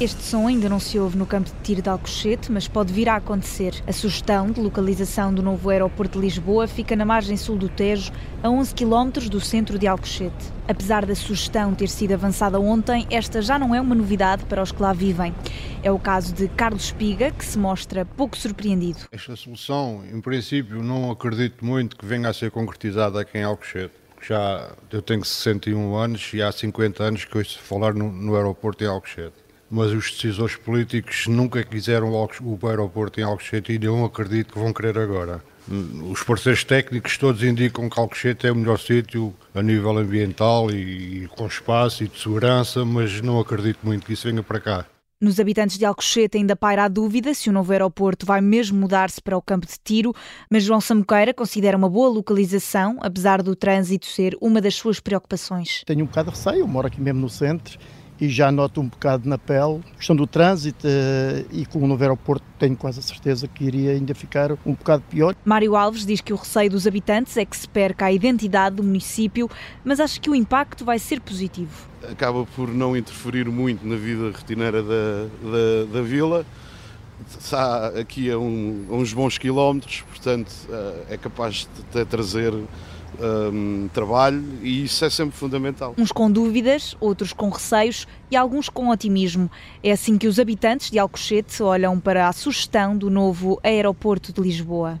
Este som ainda não se ouve no campo de tiro de Alcochete, mas pode vir a acontecer. A sugestão de localização do novo aeroporto de Lisboa fica na margem sul do Tejo, a 11 km do centro de Alcochete. Apesar da sugestão ter sido avançada ontem, esta já não é uma novidade para os que lá vivem. É o caso de Carlos Espiga, que se mostra pouco surpreendido. Esta solução, em princípio, não acredito muito que venha a ser concretizada aqui em Alcochete. Já eu tenho 61 anos e há 50 anos que ouço falar no, no aeroporto em Alcochete mas os decisores políticos nunca quiseram o aeroporto em Alcochete e não acredito que vão querer agora. Os parceiros técnicos todos indicam que Alcochete é o melhor sítio a nível ambiental e, e com espaço e de segurança, mas não acredito muito que isso venha para cá. Nos habitantes de Alcochete ainda paira a dúvida se o novo aeroporto vai mesmo mudar-se para o campo de tiro, mas João Samuqueira considera uma boa localização, apesar do trânsito ser uma das suas preocupações. Tenho um bocado de receio, eu moro aqui mesmo no centro e já noto um bocado na pele. A questão do trânsito eh, e com o novo aeroporto tenho quase a certeza que iria ainda ficar um bocado pior. Mário Alves diz que o receio dos habitantes é que se perca a identidade do município, mas acha que o impacto vai ser positivo. Acaba por não interferir muito na vida rotineira da, da, da vila. Está aqui a, um, a uns bons quilómetros, portanto eh, é capaz de trazer um, trabalho e isso é sempre fundamental. Uns com dúvidas, outros com receios e alguns com otimismo. É assim que os habitantes de Alcochete olham para a sugestão do novo aeroporto de Lisboa.